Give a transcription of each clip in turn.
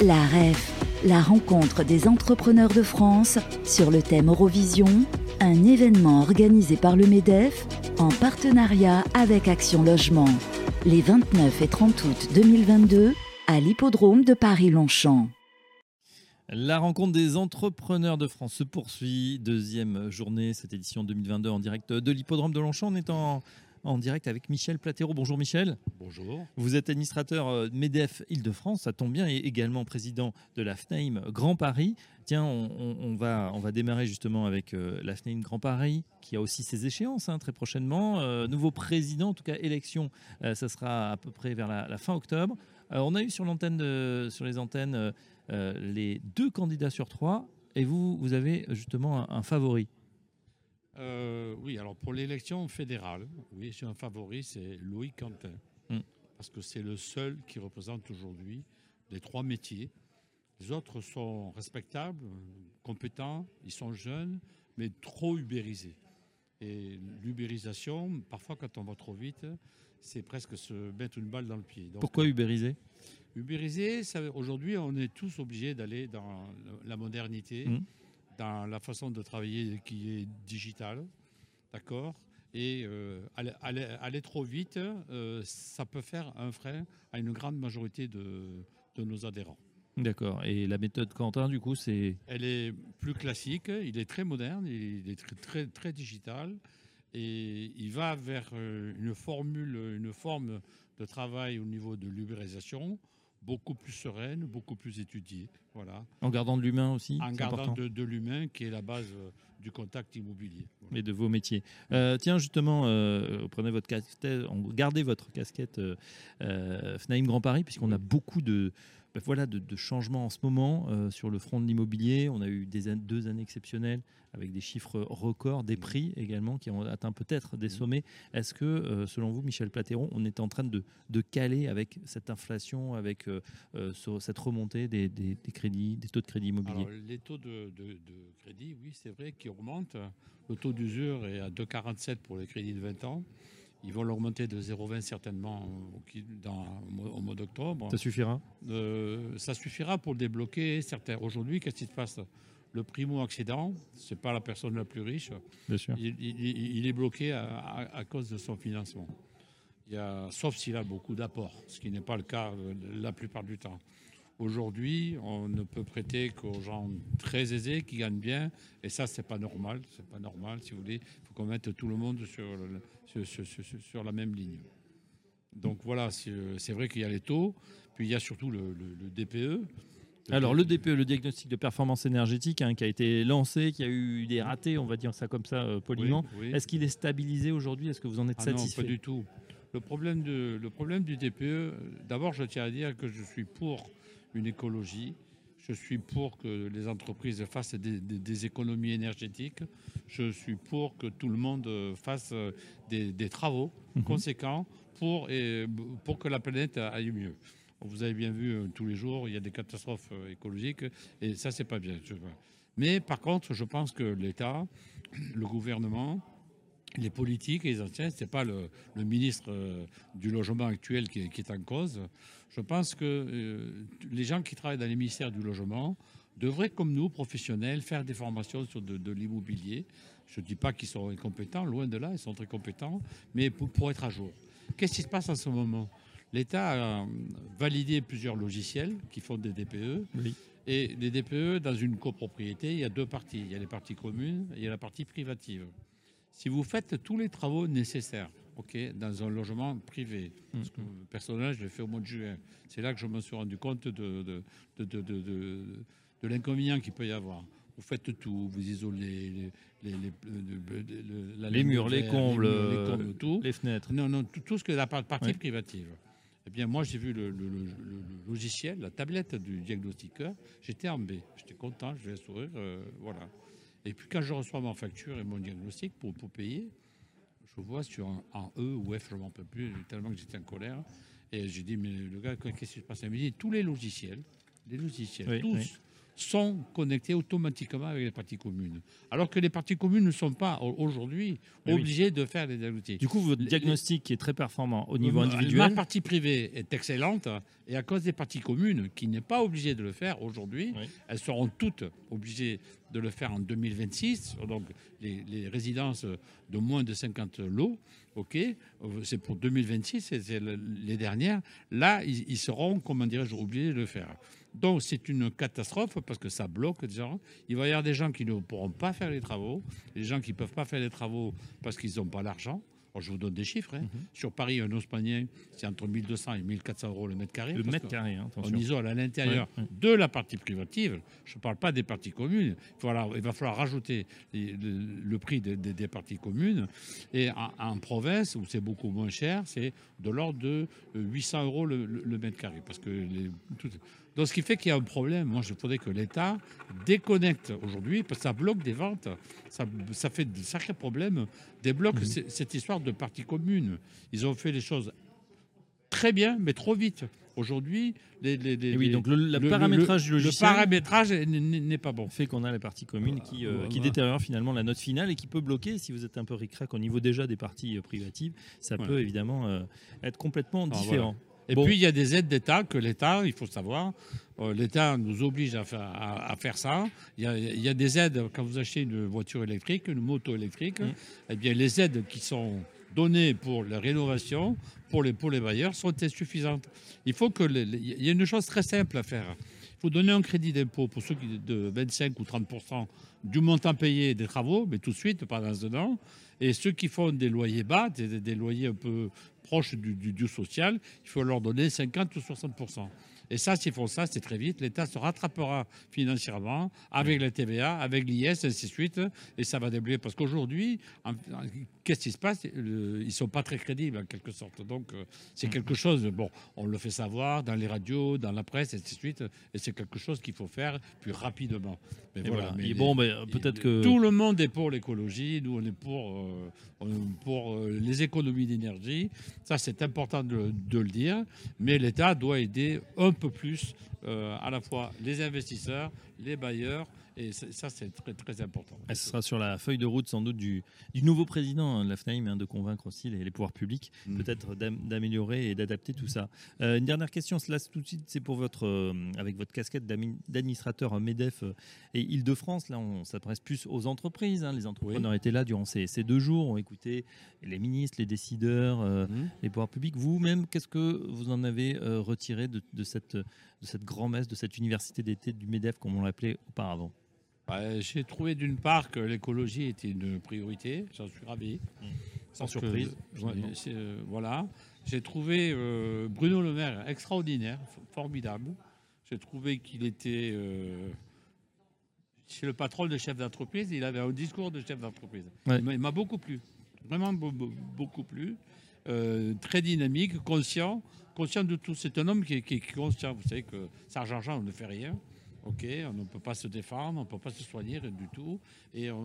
La REF, la rencontre des entrepreneurs de France sur le thème Eurovision, un événement organisé par le MEDEF en partenariat avec Action Logement, les 29 et 30 août 2022 à l'hippodrome de Paris-Longchamp. La rencontre des entrepreneurs de France se poursuit. Deuxième journée, cette édition 2022 en direct de l'hippodrome de Longchamp. On est en en direct avec Michel Platero. Bonjour Michel. Bonjour. Vous êtes administrateur euh, MEDEF Île-de-France, ça tombe bien, et également président de la FNAIM Grand Paris. Tiens, on, va, on va démarrer justement avec euh, la FNAIM Grand Paris, qui a aussi ses échéances hein, très prochainement. Euh, nouveau président, en tout cas élection, ça sera à peu près vers la, fin octobre. on a eu sur, sur les antennes les deux candidats sur trois, et vous, vous avez justement un favori. Euh, oui, alors pour l'élection fédérale, oui, j'ai un favori, c'est Louis Quentin. Hmm. Parce que c'est le seul qui représente aujourd'hui les trois métiers. Les autres sont respectables, compétents, ils sont jeunes, mais trop ubérisés. Et l'ubérisation, parfois quand on va trop vite, c'est presque se mettre une balle dans le pied. Pourquoi ubériser Ubérisé, aujourd'hui, on est tous obligés d'aller dans la modernité. Hmm dans la façon de travailler qui est digitale, d'accord? Et euh, aller, trop vite, euh, ça peut faire un frein à une grande majorité de, nos adhérents. D'accord. Et la méthode Quentin, du coup, c'est Elle est plus classique, il est très moderne, il est très, très, très digital et il va vers euh, une formule, une forme de travail au niveau de l'ubérisation beaucoup plus sereine, beaucoup plus étudiée. Voilà. En gardant de l'humain aussi En gardant de, l'humain qui est la base euh, du contact immobilier. Et de vos métiers. Euh, tiens, justement, euh, prenez votre casquette, gardez votre casquette FNAIM Grand Paris, puisqu'on a beaucoup de, ben voilà, de, changements en ce moment euh, sur le front de l'immobilier. On a eu des, deux années exceptionnelles avec des chiffres records, des prix également qui ont atteint peut-être des sommets. Est-ce que, euh, selon vous, Michel Platéron, on est en train de, de caler avec cette inflation, avec euh, cette remontée des, des, crédits, des taux de crédit immobilier? Les taux de, de, crédit, oui, c'est vrai qu'ils remontent. Le taux d'usure est à 2,47 pour les crédits de 20 ans. Ils vont l'augmenter de 0,20 certainement au mois d'octobre. Ça suffira? Euh, Ça suffira pour débloquer certains. Aujourd'hui, qu'est-ce qui se passe? Le primo-accédant, ce n'est pas la personne la plus riche. Bien sûr. Il, est bloqué à, cause de son financement. Il y a, sauf s'il a beaucoup d'apports, ce qui n'est pas le cas euh, la plupart du temps. Aujourd'hui, on ne peut prêter qu'aux gens très aisés qui gagnent bien, et ça, c'est pas normal. C'est pas normal, si vous voulez. Il faut qu'on mette tout le monde sur, sur, la même ligne. Donc voilà, c'est vrai qu'il y a les taux, puis il y a surtout le, DPE. Alors le DPE, le diagnostic de performance énergétique, hein, qui a été lancé, qui a eu des ratés, on va dire ça comme ça euh, poliment. Est-ce qu'il est stabilisé aujourd'hui? Est-ce que vous en êtes ah satisfait Non, pas du tout. Le problème, de, le problème du DPE, d'abord je tiens à dire que je suis pour une écologie je suis pour que les entreprises fassent des, économies énergétiques. Je suis pour que tout le monde fasse des, travaux mhm. conséquents pour, pour que la planète aille mieux. Vous avez bien vu euh, tous les jours, il y a des catastrophes euh, écologiques et ça, c'est pas bien. Mais par contre, je pense que l'État, le gouvernement, les politiques et les anciens, ce n'est pas le, ministre euh, du logement actuel qui est en cause. Je pense que euh, les gens qui travaillent dans les ministères du logement devraient, comme nous, professionnels, faire des formations sur de, l'immobilier. Je ne dis pas qu'ils sont incompétents, loin de là, ils sont très compétents, mais pour, être à jour. Qu'est-ce qui se passe en ce moment? L'État a validé plusieurs logiciels qui font des DPE. Et les DPE, dans une copropriété, il y a deux parties. Il y a les parties communes et il y a la partie privative. Si vous faites tous les travaux nécessaires dans un logement privé. Parce que mm-hmm. personnellement, je l'ai fait au mois de juin. C'est là que je me suis rendu compte de, de, de, de, l'inconvénient qu'il peut y avoir. Vous faites tout, vous isolez les, les, les murs, les combles, les, tout. les fenêtres. Non, non, tout, ce que la partie privative. Eh bien, moi, j'ai vu le, logiciel, la tablette du diagnostiqueur. J'étais en B. J'étais content, je vais sourire, euh, voilà. Et puis, quand je reçois ma facture et mon diagnostic pour, pour payer, je vois sur un, E ou F, je ne m'en peux plus, tellement que j'étais en colère. Et j'ai dit, mais le gars, qu'est-ce qui se passe? Il me dit, tous les logiciels, les logiciels, tous, sont connectés automatiquement avec les parties communes. Alors que les parties communes ne sont pas aujourd'hui oui. obligées de faire les diagnostics. Du coup, votre diagnostic qui est très performant au niveau Ma individuel. partie privée est excellente et à cause des parties communes qui n'est pas obligée de le faire aujourd'hui, elles seront toutes obligées de le faire en 2026. Donc les, résidences de moins de 50 lots, ok, c'est pour 2026, c'est- c'est le- les dernières. Là, ils, seront, comment dirais-je, obligés de le faire. Donc c'est une catastrophe parce que ça bloque. Il va y avoir des gens qui ne pourront pas faire les travaux, des gens qui ne peuvent pas faire les travaux parce qu'ils n'ont pas l'argent. Je vous donne des chiffres. hein. Mhm. Sur Paris, un Haussmannien, c'est entre 1200 et 1400 euros le mètre carré. Le mètre carré, hein, On attention. isole à l'intérieur Ouais, ouais. de la partie privative. Je ne parle pas des parties communes. Il, va falloir rajouter les- le, le prix des, des- des parties communes. Et en, en province, où c'est beaucoup moins cher, c'est de l'ordre de euh, 800 euros le, le- le mètre carré. Parce que les- tout- donc, ce qui fait qu'il y a un problème. Moi, je voudrais que l'État déconnecte aujourd'hui, parce que ça bloque des ventes. Ça, ça fait de sacrés problèmes. Débloque Mhm. cette histoire de parties communes. Ils ont fait les choses très bien, mais trop vite. Aujourd'hui, les, les- les- oui, donc le, le le- paramétrage le logiciel n'est pas bon. fait qu'on a les parties communes qui, euh, qui détériorent finalement la note finale et qui peut bloquer, si vous êtes un peu ric-rac au niveau déjà des parties euh, privatives, ça peut évidemment euh, être complètement différent. Et Bon. puis, il y a des aides d'État que l'État, il faut savoir, euh, l'État nous oblige à faire, à, à faire ça. Il y, a, il y a des aides quand vous achetez une voiture électrique, une moto électrique. Mm. Eh bien, les aides qui sont données pour la rénovation, pour les, pour les bailleurs, sont insuffisantes. Il faut que les- les- il y a une chose très simple à faire. Il faut donner un crédit d'impôt pour ceux qui de 25 ou 30 du montant payé des travaux, mais tout de suite, pas dans un an. Et ceux qui font des loyers bas, des, des loyers un peu proches du, du- du social, il faut leur donner 50 ou 60% Et ça, s'ils font ça, c'est très vite. L'État se rattrapera financièrement avec la TVA, avec l'IS, ainsi de suite. Et ça va débloquer. Parce qu'aujourd'hui, qu'est-ce qui se passe? Le- Ils ne sont pas très crédibles, en quelque sorte. Donc, euh, c'est quelque chose, bon, on le fait savoir dans les radios, dans la presse, ainsi de suite. Et c'est quelque chose qu'il faut faire plus rapidement. Mais Et voilà. mais Et bon, ben, peut-être que tout le monde est pour l'écologie, nous on est pour, euh, pour euh, les économies d'énergie. Ça c'est important de le dire, mais l'État doit aider un peu plus euh, à la fois les investisseurs, les bailleurs, et ça c'est très très important. Ah, ce sera sur la feuille de route sans doute du, du nouveau président hein, de la FNAIM hein, de convaincre aussi les, les pouvoirs publics Mm. peut-être d'am- d'améliorer et d'adapter tout ça. Euh, une dernière question, cela tout de suite, c'est pour votre euh, avec votre casquette d'admi- d'administrateur euh, Medef et Île-de-France. Là, on s'adresse plus aux entreprises. hein. Les entrepreneurs étaient là durant ces, ces deux jours, ont écouté les ministres, les décideurs, euh, Mhm. les pouvoirs publics. Vous-même, qu'est-ce que vous en avez retiré de, de cette de cette grand-messe, de cette université d'été du Medef, comme on l'appelait auparavant Ouais, J'ai trouvé d'une part que l'écologie était une priorité, j'en suis ravi. Sans Parce que, surprise, euh, voilà. J'ai trouvé euh, Bruno Le Maire extraordinaire, formidable. J'ai trouvé qu'il était euh, chez le patron de chef d'entreprise. Il avait un discours de chef d'entreprise. Ouais. Il m'a beaucoup plu, vraiment be- be- beaucoup plu. Euh, très dynamique, conscient, conscient de tout. C'est un homme qui est, conscient. Vous savez que argent, on ne fait rien. Ok, on ne peut pas se défendre, on ne peut pas se soigner du tout. Et on-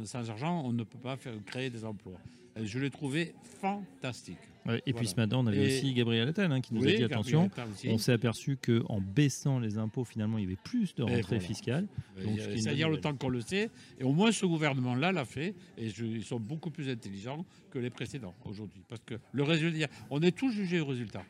on- sans argent, on ne peut pas faire, créer des emplois. Je l'ai trouvé fantastique. Ouais, et puis ce matin, on avait Et- aussi Gabriel Attal hein, qui nous a dit attention. On s'est aperçu qu'en baissant les impôts, finalement, il y avait plus de rentrées voilà. fiscales. Ce C'est-à-dire le temps qu'on le sait. Et au moins, ce gouvernement-là l'a fait. Et je- ils sont beaucoup plus intelligents que les précédents aujourd'hui. Parce que le résultat, on est tous jugés au résultat.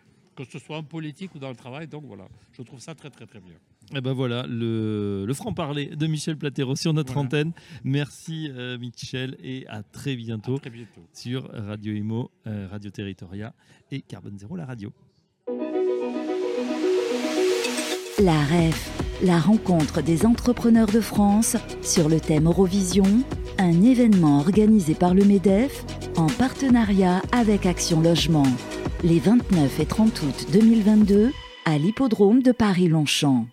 Que ce soit en politique ou dans le travail. Donc voilà, je trouve ça très, très, très bien. Et ben voilà, le, le franc-parler de Michel Platero sur notre Voilà. antenne. Merci euh, Michel et à très bientôt À très bientôt. sur Radio Imo, euh, Radio Territoria et Carbone Zéro, la radio. La REF, la rencontre des entrepreneurs de France sur le thème Eurovision, un événement organisé par le MEDEF en partenariat avec Action Logement, les 29 et 30 août 2022 à l'hippodrome de Paris-Longchamp.